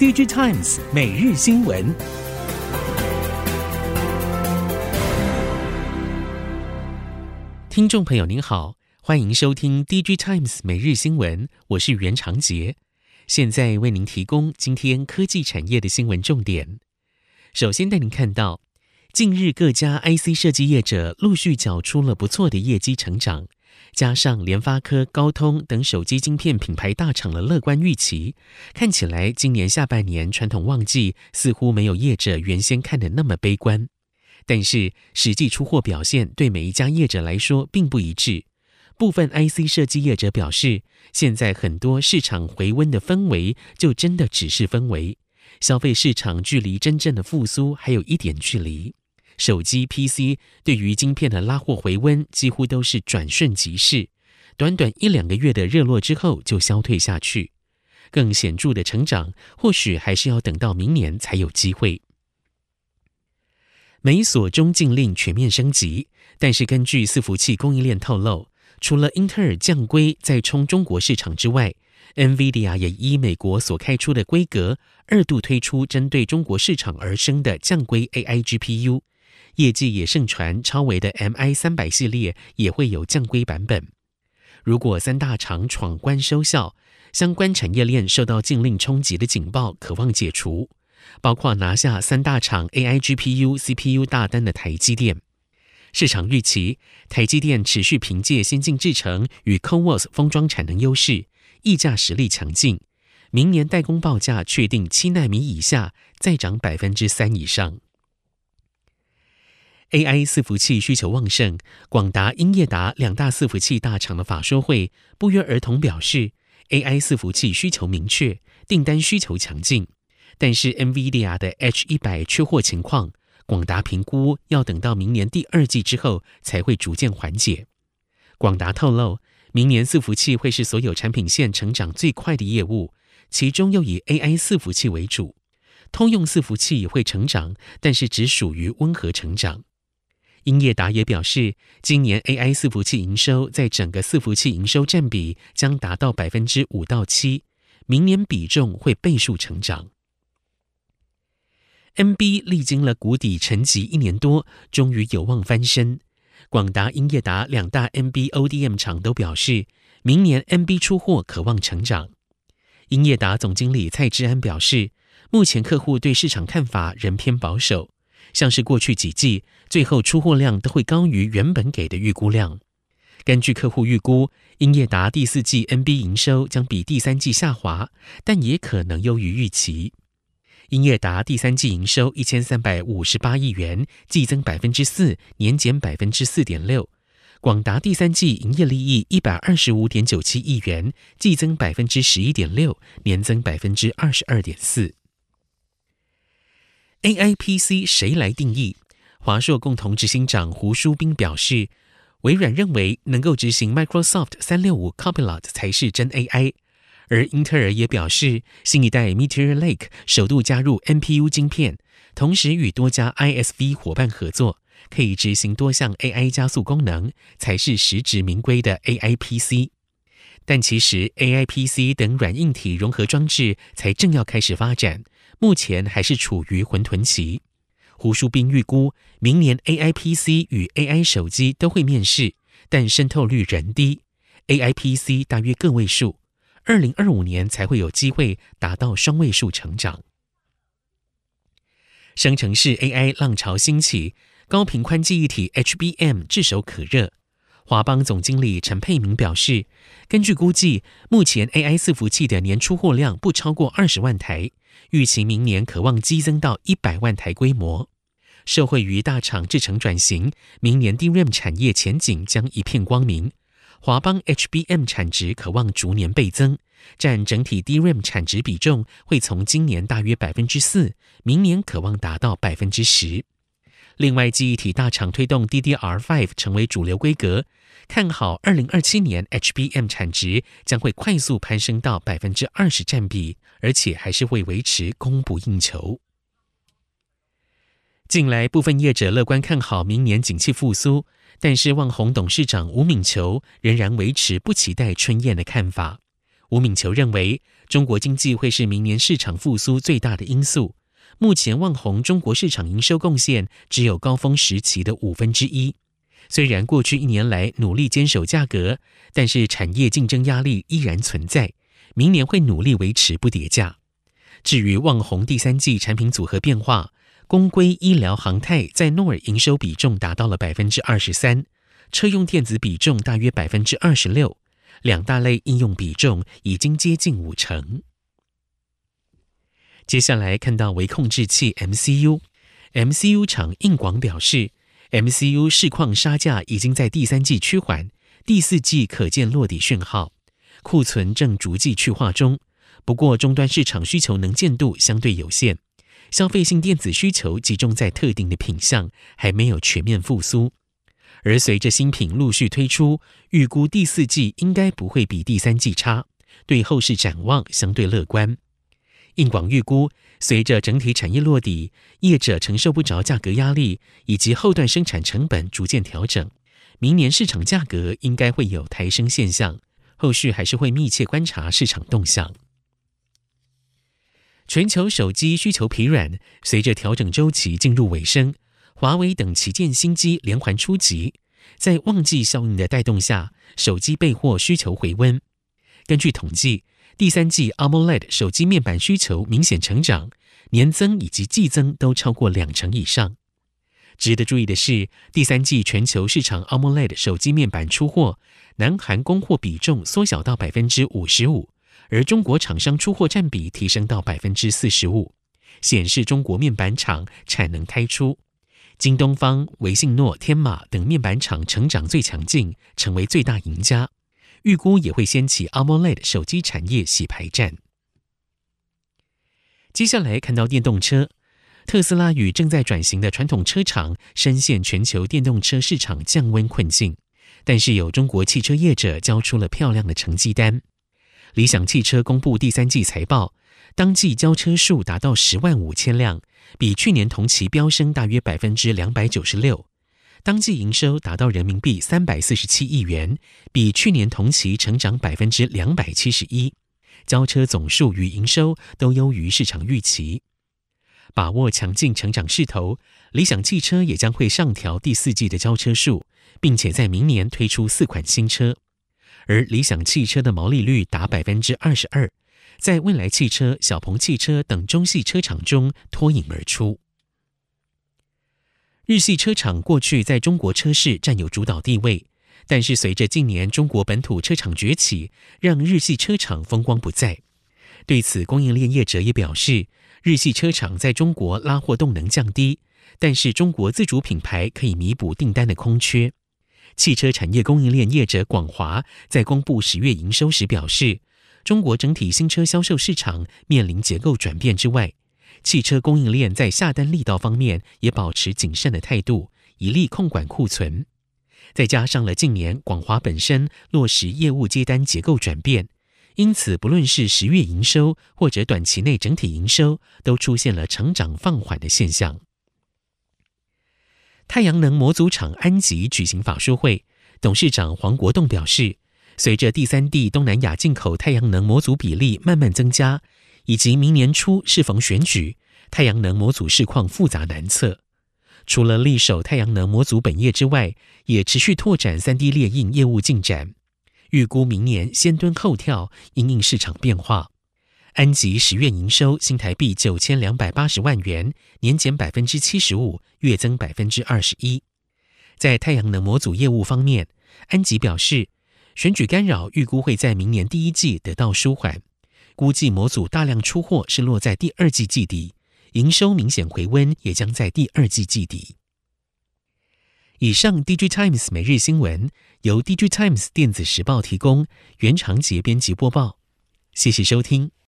DigiTimes 每日新闻，听众朋友您好，欢迎收听 DigiTimes 每日新闻，我是袁长杰，现在为您提供今天科技产业的新闻重点。首先带您看到，近日各家 IC 设计业者陆续缴出了不错的业绩成长。加上联发科、高通等手机晶片品牌大厂的乐观预期，看起来今年下半年传统旺季似乎没有业者原先看的那么悲观。但是实际出货表现对每一家业者来说并不一致。部分 IC 设计业者表示，现在很多市场回温的氛围就真的只是氛围，消费市场距离真正的复苏还有一点距离。手机、PC 对于晶片的拉货回温几乎都是转瞬即逝，短短一两个月的热络之后就消退下去。更显著的成长，或许还是要等到明年才有机会。美锁中禁令全面升级，但是根据伺服器供应链透露，除了英特尔降规再冲中国市场之外，NVIDIA 也依美国所开出的规格，二度推出针对中国市场而生的降规 AI GPU。业绩也盛传，超维的 MI 三百系列也会有降规版本。如果三大厂闯关收效，相关产业链受到禁令冲击的警报可望解除，包括拿下三大厂 AI GPU、CPU 大单的台积电。市场预期，台积电持续凭借先进制程与 CoWoS 封装产能优势，溢价实力强劲。明年代工报价确定七纳米以下再涨百分之三以上。AI 伺服器需求旺盛，广达、英业达两大伺服器大厂的法说会不约而同表示，AI 伺服器需求明确，订单需求强劲。但是 NVIDIA 的 H100 缺货情况，广达评估要等到明年第二季之后才会逐渐缓解。广达透露，明年伺服器会是所有产品线成长最快的业务，其中又以 AI 伺服器为主。通用伺服器也会成长，但是只属于温和成长。英业达也表示，今年 AI 伺服器营收在整个伺服器营收占比将达到百分之五到七，明年比重会倍数成长。NB 历经了谷底沉寂一年多，终于有望翻身。广达、英业达两大 NB ODM 厂都表示，明年 NB 出货可望成长。英业达总经理蔡志安表示，目前客户对市场看法仍偏保守。像是过去几季，最后出货量都会高于原本给的预估量。根据客户预估，英业达第四季 NB 营收将比第三季下滑，但也可能优于预期。英业达第三季营收一千三百五十八亿元，季增百分之四，年减百分之四点六。广达第三季营业利益一百二十五点九七亿元，季增百分之十一点六，年增百分之二十二点四。AI PC 谁来定义？华硕共同执行长胡舒斌表示，微软认为能够执行 Microsoft 三六五 Copilot 才是真 AI，而英特尔也表示，新一代 Meteor Lake 首度加入 NPU 晶片，同时与多家 ISV 伙伴合作，可以执行多项 AI 加速功能，才是实至名归的 AI PC。但其实 AI PC 等软硬体融合装置才正要开始发展。目前还是处于混沌期。胡淑斌预估，明年 AI PC 与 AI 手机都会面世，但渗透率仍低。AI PC 大约个位数，二零二五年才会有机会达到双位数成长。生成式 AI 浪潮兴起，高频宽记忆体 HBM 炙手可热。华邦总经理陈佩明表示，根据估计，目前 AI 伺服器的年出货量不超过二十万台，预期明年可望激增到一百万台规模。受惠于大厂制程转型，明年 DRAM 产业前景将一片光明。华邦 HBM 产值可望逐年倍增，占整体 DRAM 产值比重会从今年大约百分之四，明年可望达到百分之十。另外，记忆体大厂推动 DDR5 成为主流规格，看好二零二七年 HBM 产值将会快速攀升到百分之二十占比，而且还是会维持供不应求。近来，部分业者乐观看好明年景气复苏，但是旺宏董事长吴敏球仍然维持不期待春燕的看法。吴敏球认为，中国经济会是明年市场复苏最大的因素。目前旺宏中国市场营收贡献只有高峰时期的五分之一。虽然过去一年来努力坚守价格，但是产业竞争压力依然存在。明年会努力维持不跌价。至于旺宏第三季产品组合变化，公规、医疗、航太在诺尔营收比重达到了百分之二十三，车用电子比重大约百分之二十六，两大类应用比重已经接近五成。接下来看到微控制器 MCU，MCU 厂应广表示，MCU 市况杀价已经在第三季趋缓，第四季可见落底讯号，库存正逐季去化中。不过终端市场需求能见度相对有限，消费性电子需求集中在特定的品项，还没有全面复苏。而随着新品陆续推出，预估第四季应该不会比第三季差，对后市展望相对乐观。应广预估，随着整体产业落底，业者承受不着价格压力，以及后段生产成本逐渐调整，明年市场价格应该会有抬升现象。后续还是会密切观察市场动向。全球手机需求疲软，随着调整周期进入尾声，华为等旗舰新机连环出击，在旺季效应的带动下，手机备货需求回温。根据统计，第三季 AMOLED 手机面板需求明显成长，年增以及季增都超过两成以上。值得注意的是，第三季全球市场 AMOLED 手机面板出货，南韩供货比重缩小到百分之五十五，而中国厂商出货占比提升到百分之四十五，显示中国面板厂产能开出。京东方、维信诺、天马等面板厂成长最强劲，成为最大赢家。预估也会掀起 AMOLED 手机产业洗牌战。接下来看到电动车，特斯拉与正在转型的传统车厂深陷全球电动车市场降温困境，但是有中国汽车业者交出了漂亮的成绩单。理想汽车公布第三季财报，当季交车数达到十万五千辆，比去年同期飙升大约百分之两百九十六。当季营收达到人民币三百四十七亿元，比去年同期成长百分之两百七十一，交车总数与营收都优于市场预期。把握强劲成长势头，理想汽车也将会上调第四季的交车数，并且在明年推出四款新车。而理想汽车的毛利率达百分之二十二，在蔚来汽车、小鹏汽车等中系车厂中脱颖而出。日系车厂过去在中国车市占有主导地位，但是随着近年中国本土车厂崛起，让日系车厂风光不再。对此，供应链业者也表示，日系车厂在中国拉货动能降低，但是中国自主品牌可以弥补订单的空缺。汽车产业供应链业者广华在公布十月营收时表示，中国整体新车销售市场面临结构转变之外，汽车供应链在下单力道方面也保持谨慎的态度，以利控管库存。再加上了近年广华本身落实业务接单结构转变，因此不论是十月营收或者短期内整体营收，都出现了成长放缓的现象。太阳能模组厂安吉举行法说会，董事长黄国栋表示，随着第三地东南亚进口太阳能模组比例慢慢增加。以及明年初适逢选举，太阳能模组市况复杂难测。除了力守太阳能模组本业之外，也持续拓展 3D 列印业务进展。预估明年先蹲后跳，因应市场变化。安吉十月营收新台币九千两百八十万元，年减百分之七十五，月增百分之二十一。在太阳能模组业务方面，安吉表示，选举干扰预估会在明年第一季得到舒缓。估计模组大量出货是落在第二季季底，营收明显回温也将在第二季季底。以上，DJ Times 每日新闻由 DJ Times 电子时报提供，原长节编辑播报，谢谢收听。